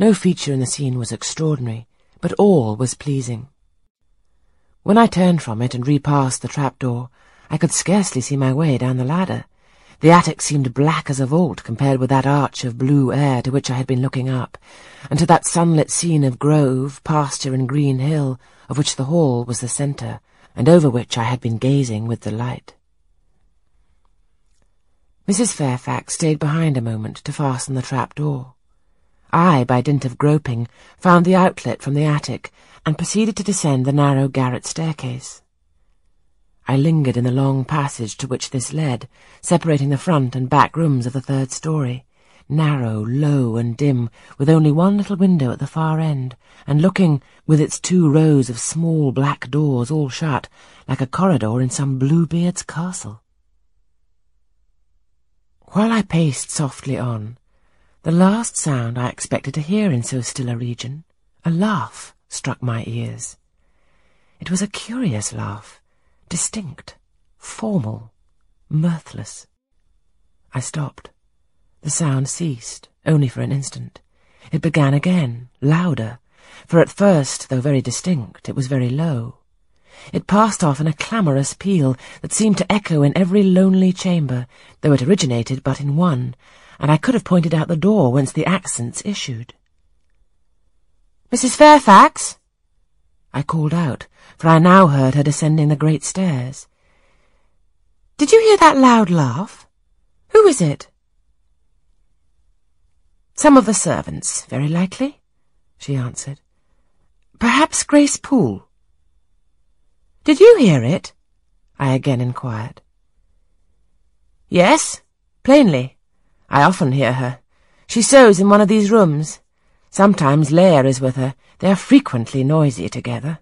No feature in the scene was extraordinary, but all was pleasing. When I turned from it and repassed the trapdoor, I could scarcely see my way down the ladder. The attic seemed black as a vault compared with that arch of blue air to which I had been looking up, and to that sunlit scene of grove, pasture, and green hill, of which the hall was the centre, and over which I had been gazing with delight. Mrs. Fairfax stayed behind a moment to fasten the trap door. I, by dint of groping, found the outlet from the attic, and proceeded to descend the narrow garret staircase. I lingered in the long passage to which this led, separating the front and back rooms of the third story, narrow, low, and dim, with only one little window at the far end, and looking, with its two rows of small black doors all shut, like a corridor in some Bluebeard's castle. While I paced softly on, the last sound I expected to hear in so still a region, a laugh, struck my ears. It was a curious laugh, distinct, formal, mirthless. I stopped. The sound ceased, only for an instant. It began again, louder, for at first, though very distinct, it was very low. It passed off in a clamorous peal that seemed to echo in every lonely chamber, though it originated but in one, and I could have pointed out the door whence the accents issued. Mrs. Fairfax! I called out, for I now heard her descending the great stairs. Did you hear that loud laugh? Who is it? Some of the servants, very likely, she answered. Perhaps Grace Poole. Did you hear it? I again inquired. Yes, plainly. I often hear her. She sews in one of these rooms. Sometimes Leah is with her. They are frequently noisy together.